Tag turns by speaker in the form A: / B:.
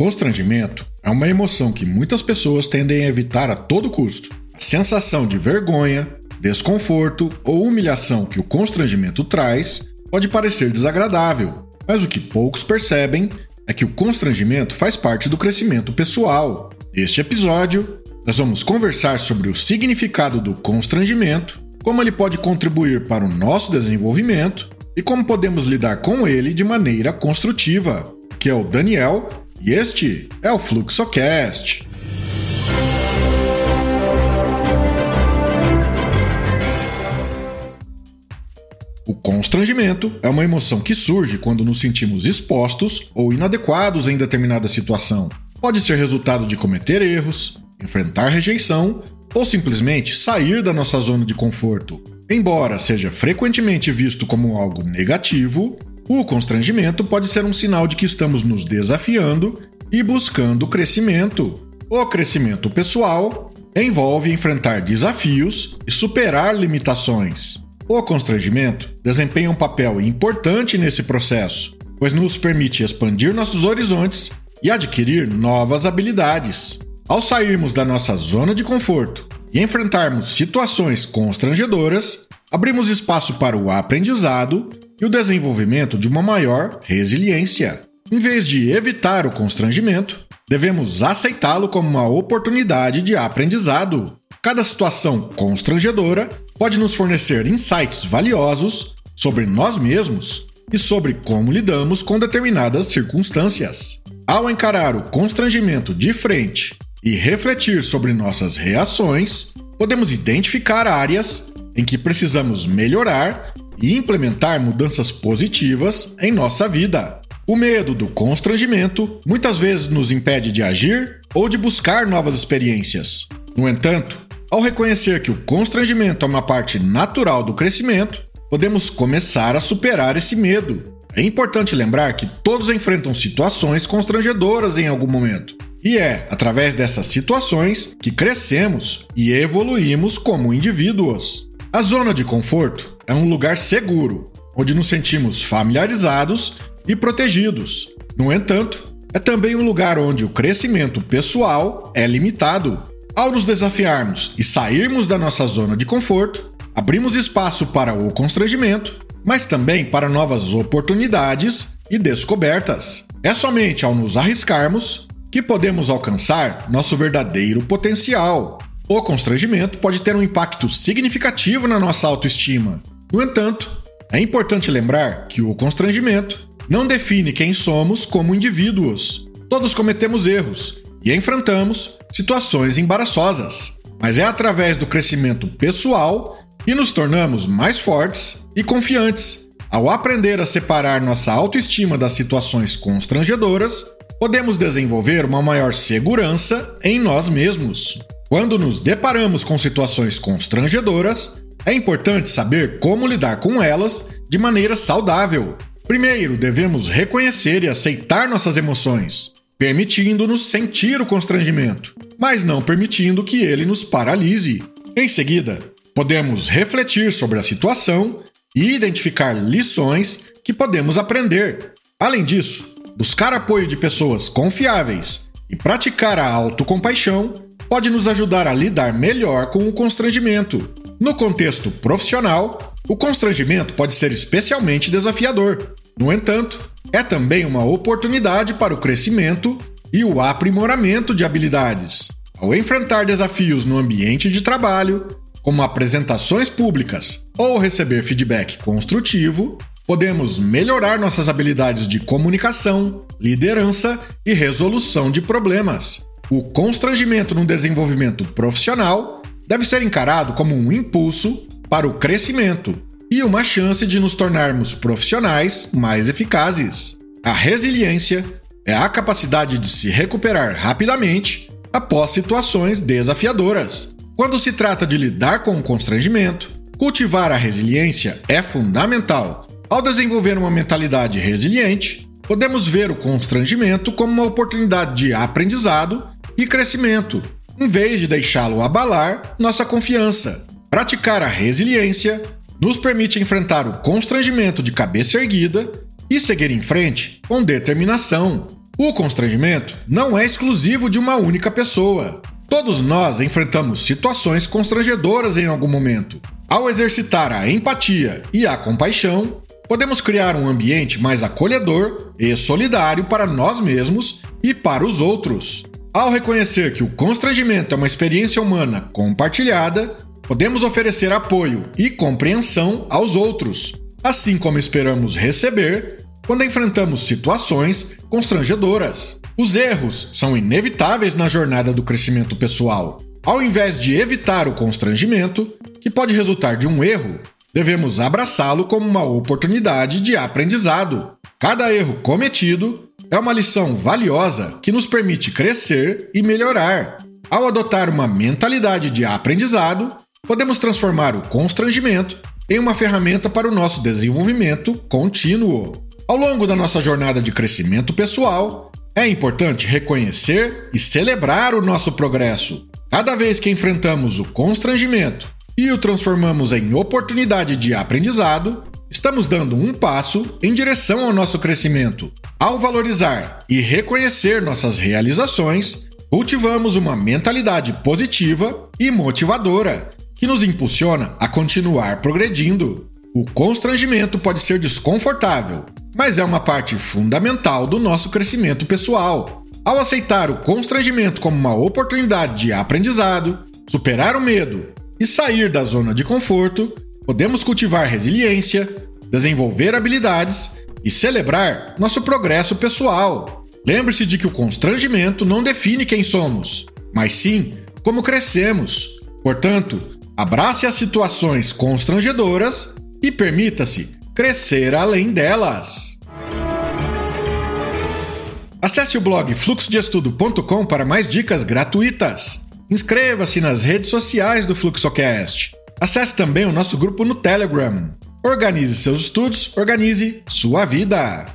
A: constrangimento é uma emoção que muitas pessoas tendem a evitar a todo custo. A sensação de vergonha, desconforto ou humilhação que o constrangimento traz pode parecer desagradável, mas o que poucos percebem é que o constrangimento faz parte do crescimento pessoal. Neste episódio, nós vamos conversar sobre o significado do constrangimento, como ele pode contribuir para o nosso desenvolvimento e como podemos lidar com ele de maneira construtiva, que é o Daniel e este é o FluxoCast. O constrangimento é uma emoção que surge quando nos sentimos expostos ou inadequados em determinada situação. Pode ser resultado de cometer erros, enfrentar rejeição ou simplesmente sair da nossa zona de conforto. Embora seja frequentemente visto como algo negativo, o constrangimento pode ser um sinal de que estamos nos desafiando e buscando crescimento. O crescimento pessoal envolve enfrentar desafios e superar limitações. O constrangimento desempenha um papel importante nesse processo, pois nos permite expandir nossos horizontes e adquirir novas habilidades. Ao sairmos da nossa zona de conforto e enfrentarmos situações constrangedoras, abrimos espaço para o aprendizado e o desenvolvimento de uma maior resiliência. Em vez de evitar o constrangimento, devemos aceitá-lo como uma oportunidade de aprendizado. Cada situação constrangedora pode nos fornecer insights valiosos sobre nós mesmos e sobre como lidamos com determinadas circunstâncias. Ao encarar o constrangimento de frente e refletir sobre nossas reações, podemos identificar áreas em que precisamos melhorar e implementar mudanças positivas em nossa vida. O medo do constrangimento muitas vezes nos impede de agir ou de buscar novas experiências. No entanto, ao reconhecer que o constrangimento é uma parte natural do crescimento, podemos começar a superar esse medo. É importante lembrar que todos enfrentam situações constrangedoras em algum momento. E é através dessas situações que crescemos e evoluímos como indivíduos. A zona de conforto é um lugar seguro, onde nos sentimos familiarizados e protegidos. No entanto, é também um lugar onde o crescimento pessoal é limitado. Ao nos desafiarmos e sairmos da nossa zona de conforto, abrimos espaço para o constrangimento, mas também para novas oportunidades e descobertas. É somente ao nos arriscarmos que podemos alcançar nosso verdadeiro potencial. O constrangimento pode ter um impacto significativo na nossa autoestima, no entanto, é importante lembrar que o constrangimento não define quem somos como indivíduos. Todos cometemos erros e enfrentamos situações embaraçosas, mas é através do crescimento pessoal que nos tornamos mais fortes e confiantes. Ao aprender a separar nossa autoestima das situações constrangedoras, podemos desenvolver uma maior segurança em nós mesmos. Quando nos deparamos com situações constrangedoras, é importante saber como lidar com elas de maneira saudável. Primeiro, devemos reconhecer e aceitar nossas emoções, permitindo-nos sentir o constrangimento, mas não permitindo que ele nos paralise. Em seguida, podemos refletir sobre a situação e identificar lições que podemos aprender. Além disso, buscar apoio de pessoas confiáveis e praticar a autocompaixão pode nos ajudar a lidar melhor com o constrangimento no contexto profissional, o constrangimento pode ser especialmente desafiador. No entanto, é também uma oportunidade para o crescimento e o aprimoramento de habilidades. Ao enfrentar desafios no ambiente de trabalho, como apresentações públicas ou receber feedback construtivo, podemos melhorar nossas habilidades de comunicação, liderança e resolução de problemas. O constrangimento no desenvolvimento profissional deve ser encarado como um impulso para o crescimento e uma chance de nos tornarmos profissionais mais eficazes. A resiliência é a capacidade de se recuperar rapidamente após situações desafiadoras. Quando se trata de lidar com o constrangimento, cultivar a resiliência é fundamental. Ao desenvolver uma mentalidade resiliente, podemos ver o constrangimento como uma oportunidade de aprendizado e crescimento, em vez de deixá-lo abalar nossa confiança. Praticar a resiliência nos permite enfrentar o constrangimento de cabeça erguida e seguir em frente com determinação. O constrangimento não é exclusivo de uma única pessoa. Todos nós enfrentamos situações constrangedoras em algum momento. Ao exercitar a empatia e a compaixão, podemos criar um ambiente mais acolhedor e solidário para nós mesmos e para os outros. Ao reconhecer que o constrangimento é uma experiência humana compartilhada, podemos oferecer apoio e compreensão aos outros, assim como esperamos receber quando enfrentamos situações constrangedoras. Os erros são inevitáveis na jornada do crescimento pessoal. Ao invés de evitar o constrangimento, que pode resultar de um erro, devemos abraçá-lo como uma oportunidade de aprendizado. Cada erro cometido é uma lição valiosa que nos permite crescer e melhorar. Ao adotar uma mentalidade de aprendizado, podemos transformar o constrangimento em uma ferramenta para o nosso desenvolvimento contínuo. Ao longo da nossa jornada de crescimento pessoal, é importante reconhecer e celebrar o nosso progresso. Cada vez que enfrentamos o constrangimento e o transformamos em oportunidade de aprendizado, estamos dando um passo em direção ao nosso crescimento. Ao valorizar e reconhecer nossas realizações, cultivamos uma mentalidade positiva e motivadora que nos impulsiona a continuar progredindo. O constrangimento pode ser desconfortável, mas é uma parte fundamental do nosso crescimento pessoal. Ao aceitar o constrangimento como uma oportunidade de aprendizado, superar o medo e sair da zona de conforto, podemos cultivar resiliência, desenvolver habilidades e celebrar nosso progresso pessoal. Lembre-se de que o constrangimento não define quem somos, mas sim como crescemos. Portanto, abrace as situações constrangedoras e permita-se crescer além delas. Acesse o blog fluxodeestudo.com para mais dicas gratuitas. Inscreva-se nas redes sociais do Fluxocast. Acesse também o nosso grupo no Telegram. Organize seus estudos, organize sua vida.